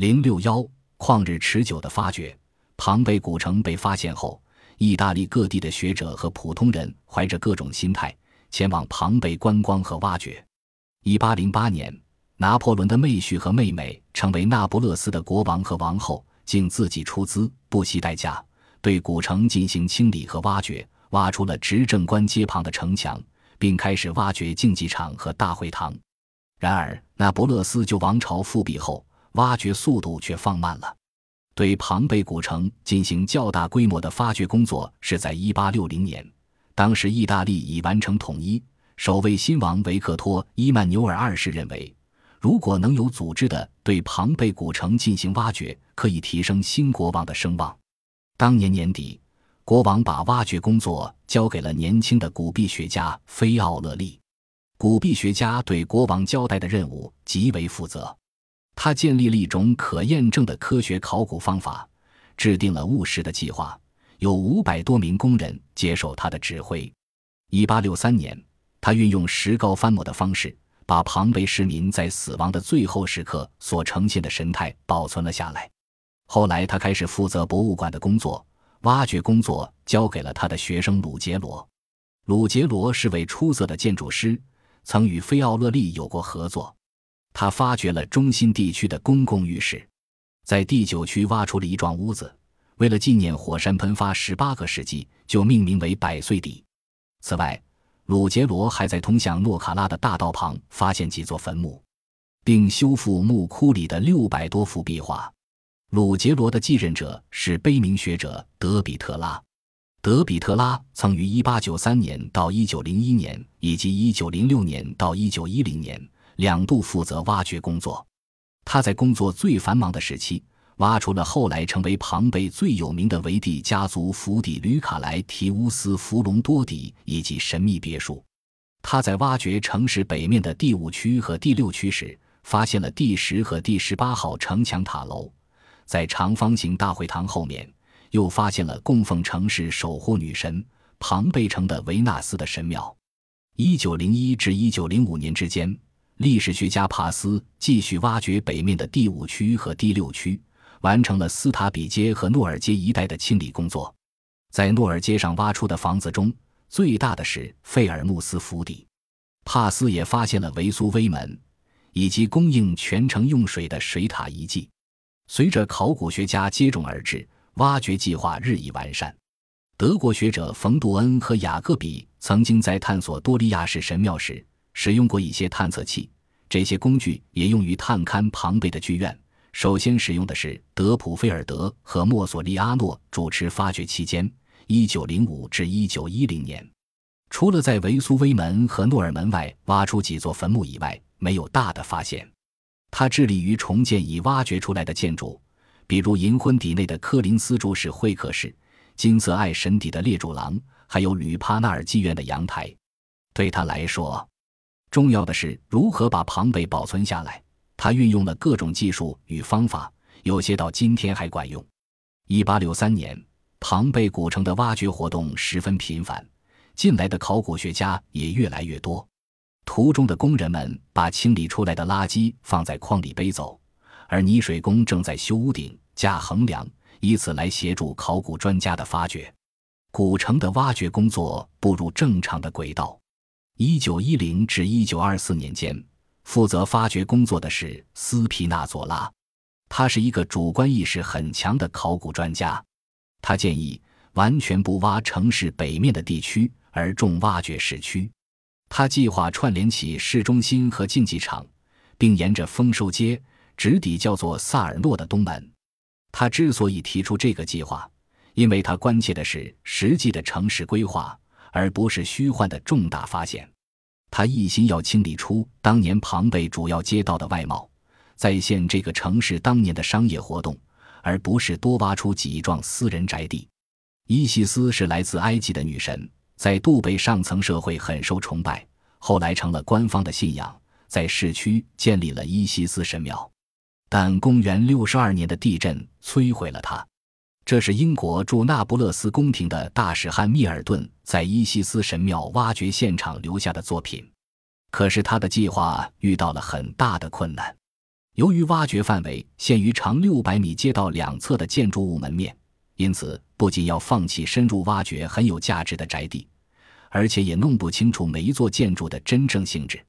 零六幺旷日持久的发掘，庞贝古城被发现后，意大利各地的学者和普通人怀着各种心态前往庞贝观光和挖掘。一八零八年，拿破仑的妹婿和妹妹成为那不勒斯的国王和王后，竟自己出资，不惜代价，对古城进行清理和挖掘，挖出了执政官街旁的城墙，并开始挖掘竞技场和大会堂。然而，那不勒斯旧王朝复辟后，挖掘速度却放慢了。对庞贝古城进行较大规模的发掘工作是在1860年，当时意大利已完成统一。首位新王维克托·伊曼纽尔二世认为，如果能有组织的对庞贝古城进行挖掘，可以提升新国王的声望。当年年底，国王把挖掘工作交给了年轻的古币学家菲奥勒利。古币学家对国王交代的任务极为负责。他建立了一种可验证的科学考古方法，制定了务实的计划，有五百多名工人接受他的指挥。一八六三年，他运用石膏翻模的方式，把庞贝市民在死亡的最后时刻所呈现的神态保存了下来。后来，他开始负责博物馆的工作，挖掘工作交给了他的学生鲁杰罗。鲁杰罗是位出色的建筑师，曾与菲奥勒利有过合作。他发掘了中心地区的公共浴室，在第九区挖出了一幢屋子，为了纪念火山喷发十八个世纪，就命名为百岁底。此外，鲁杰罗还在通向诺卡拉的大道旁发现几座坟墓，并修复墓窟里的六百多幅壁画。鲁杰罗的继任者是悲名学者德比特拉。德比特拉曾于1893年到1901年以及1906年到1910年。两度负责挖掘工作，他在工作最繁忙的时期，挖出了后来成为庞贝最有名的维蒂家族府邸吕卡莱提乌斯弗隆多底以及神秘别墅。他在挖掘城市北面的第五区和第六区时，发现了第十和第十八号城墙塔楼。在长方形大会堂后面，又发现了供奉城市守护女神庞贝城的维纳斯的神庙。一九零一至一九零五年之间。历史学家帕斯继续挖掘北面的第五区和第六区，完成了斯塔比街和诺尔街一带的清理工作。在诺尔街上挖出的房子中，最大的是费尔穆斯府邸。帕斯也发现了维苏威门以及供应全城用水的水塔遗迹。随着考古学家接踵而至，挖掘计划日益完善。德国学者冯杜恩和雅各比曾经在探索多利亚式神庙时。使用过一些探测器，这些工具也用于探勘庞贝的剧院。首先使用的是德普菲尔德和莫索利阿诺主持发掘期间 （1905 至1910年）。除了在维苏威门和诺尔门外挖出几座坟墓以外，没有大的发现。他致力于重建已挖掘出来的建筑，比如银婚底内的科林斯柱式会客室、金色爱神底的列柱廊，还有吕帕纳尔妓院的阳台。对他来说，重要的是如何把庞贝保存下来。他运用了各种技术与方法，有些到今天还管用。一八六三年，庞贝古城的挖掘活动十分频繁，进来的考古学家也越来越多。途中的工人们把清理出来的垃圾放在筐里背走，而泥水工正在修屋顶、架横梁，以此来协助考古专家的发掘。古城的挖掘工作步入正常的轨道。一九一零至一九二四年间，负责发掘工作的是斯皮纳佐拉，他是一个主观意识很强的考古专家。他建议完全不挖城市北面的地区，而重挖掘市区。他计划串联起市中心和竞技场，并沿着丰收街直抵叫做萨尔诺的东门。他之所以提出这个计划，因为他关切的是实际的城市规划。而不是虚幻的重大发现，他一心要清理出当年庞贝主要街道的外貌，再现这个城市当年的商业活动，而不是多挖出几幢私人宅地。伊西斯是来自埃及的女神，在杜贝上层社会很受崇拜，后来成了官方的信仰，在市区建立了伊西斯神庙，但公元六十二年的地震摧毁了它。这是英国驻那不勒斯宫廷的大使汉密尔顿在伊西斯神庙挖掘现场留下的作品，可是他的计划遇到了很大的困难。由于挖掘范围限于长六百米街道两侧的建筑物门面，因此不仅要放弃深入挖掘很有价值的宅地，而且也弄不清楚每一座建筑的真正性质，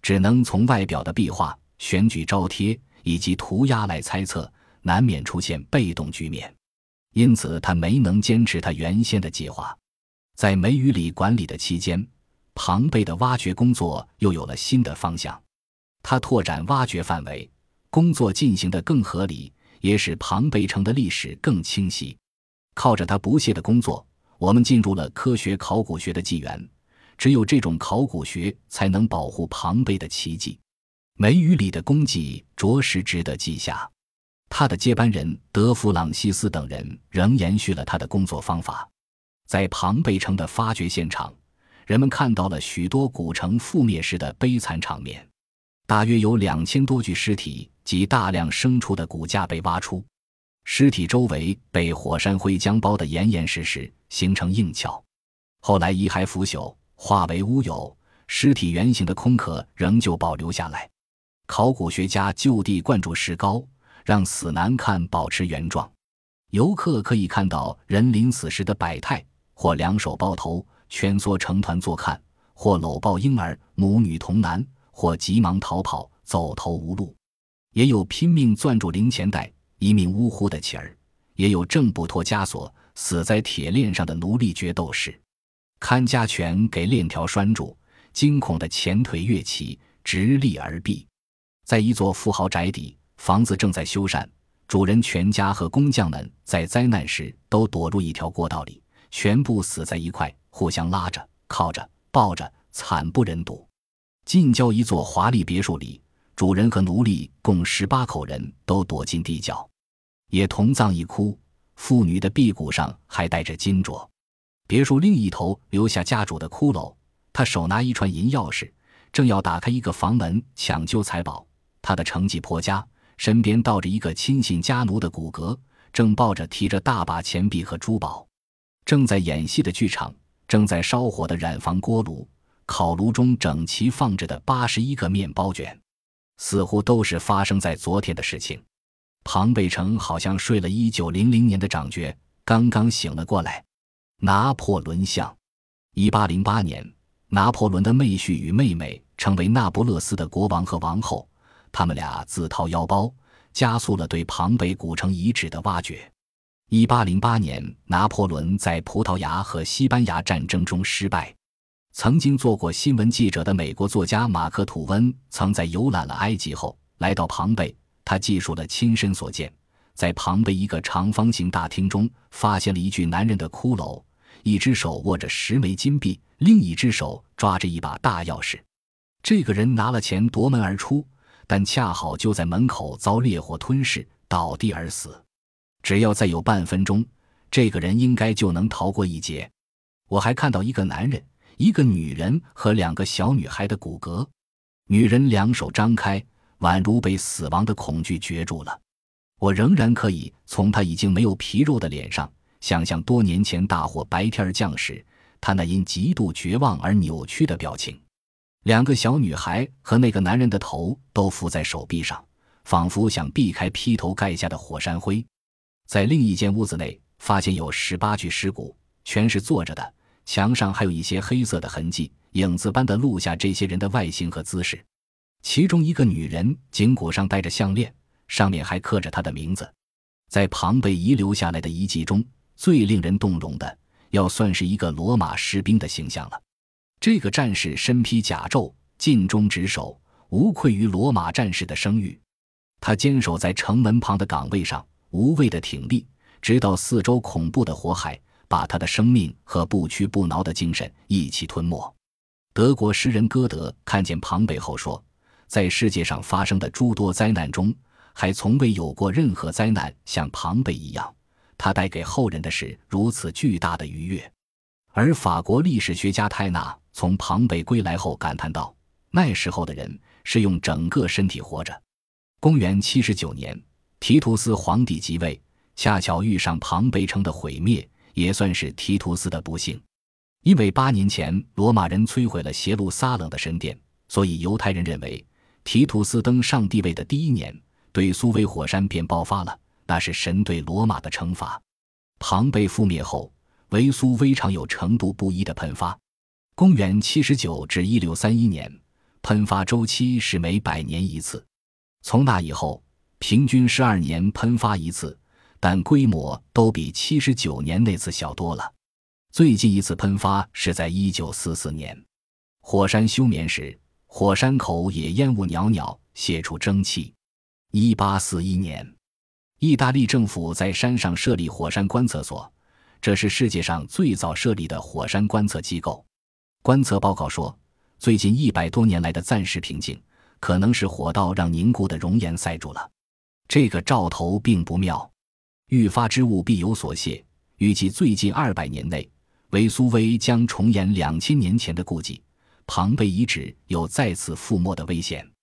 只能从外表的壁画、选举招贴以及涂鸦来猜测，难免出现被动局面。因此，他没能坚持他原先的计划。在梅雨里管理的期间，庞贝的挖掘工作又有了新的方向。他拓展挖掘范围，工作进行得更合理，也使庞贝城的历史更清晰。靠着他不懈的工作，我们进入了科学考古学的纪元。只有这种考古学才能保护庞贝的奇迹。梅雨里的功绩着实值得记下。他的接班人德弗朗西斯等人仍延续了他的工作方法。在庞贝城的发掘现场，人们看到了许多古城覆灭时的悲惨场面。大约有两千多具尸体及大量牲畜的骨架被挖出，尸体周围被火山灰浆包得严严实实，形成硬壳。后来遗骸腐朽，化为乌有，尸体圆形的空壳仍旧保留下来。考古学家就地灌注石膏，让死难看保持原状。游客可以看到人临死时的百态。或两手抱头，蜷缩成团坐看；或搂抱婴儿，母女同男；或急忙逃跑，走投无路；也有拼命攥住零钱袋，一命呜呼的乞儿；也有挣不脱枷锁，死在铁链上的奴隶决斗士。看家犬给链条拴住，惊恐的前腿跃起，直立而毙。在一座富豪宅邸，房子正在修缮，主人全家和工匠们在灾难时都躲入一条过道里。全部死在一块，互相拉着、靠着、抱着，惨不忍睹。近郊一座华丽别墅里，主人和奴隶共十八口人都躲进地窖，也同葬一窟。妇女的臂骨上还带着金镯。别墅另一头留下家主的骷髅，他手拿一串银钥匙，正要打开一个房门抢救财宝。他的成绩颇佳，身边倒着一个亲信家奴的骨骼，正抱着提着大把钱币和珠宝。正在演戏的剧场，正在烧火的染房锅炉，烤炉中整齐放着的八十一个面包卷，似乎都是发生在昨天的事情。庞贝城好像睡了一九零零年的长觉，刚刚醒了过来。拿破仑像，一八零八年，拿破仑的妹婿与妹妹成为那不勒斯的国王和王后，他们俩自掏腰包，加速了对庞贝古城遗址的挖掘。一八零八年，拿破仑在葡萄牙和西班牙战争中失败。曾经做过新闻记者的美国作家马克·吐温，曾在游览了埃及后，来到庞贝。他记述了亲身所见：在庞贝一个长方形大厅中，发现了一具男人的骷髅，一只手握着十枚金币，另一只手抓着一把大钥匙。这个人拿了钱夺门而出，但恰好就在门口遭烈火吞噬，倒地而死。只要再有半分钟，这个人应该就能逃过一劫。我还看到一个男人、一个女人和两个小女孩的骨骼。女人两手张开，宛如被死亡的恐惧攫住了。我仍然可以从她已经没有皮肉的脸上，想象多年前大火白天降时，她那因极度绝望而扭曲的表情。两个小女孩和那个男人的头都伏在手臂上，仿佛想避开劈头盖下的火山灰。在另一间屋子内，发现有十八具尸骨，全是坐着的，墙上还有一些黑色的痕迹，影子般的录下这些人的外形和姿势。其中一个女人颈骨上戴着项链，上面还刻着她的名字。在庞贝遗留下来的遗迹中，最令人动容的，要算是一个罗马士兵的形象了。这个战士身披甲胄，尽忠职守，无愧于罗马战士的声誉。他坚守在城门旁的岗位上。无畏的挺立，直到四周恐怖的火海把他的生命和不屈不挠的精神一起吞没。德国诗人歌德看见庞贝后说：“在世界上发生的诸多灾难中，还从未有过任何灾难像庞贝一样，它带给后人的是如此巨大的愉悦。”而法国历史学家泰纳从庞贝归来后感叹道：“那时候的人是用整个身体活着。”公元七十九年。提图斯皇帝即位，恰巧遇上庞贝城的毁灭，也算是提图斯的不幸。因为八年前罗马人摧毁了邪路撒冷的神殿，所以犹太人认为提图斯登上帝位的第一年，对苏威火山便爆发了，那是神对罗马的惩罚。庞贝覆灭后，维苏威常有程度不一的喷发。公元七十九至一六三一年，喷发周期是每百年一次。从那以后，平均十二年喷发一次，但规模都比七十九年那次小多了。最近一次喷发是在一九四四年，火山休眠时。火山口也烟雾袅袅，泄出蒸汽。一八四一年，意大利政府在山上设立火山观测所，这是世界上最早设立的火山观测机构。观测报告说，最近一百多年来的暂时平静，可能是火道让凝固的熔岩塞住了。这个兆头并不妙，欲发之物必有所泄。预计最近二百年内，维苏威将重演两千年前的故迹。庞贝遗址有再次覆没的危险。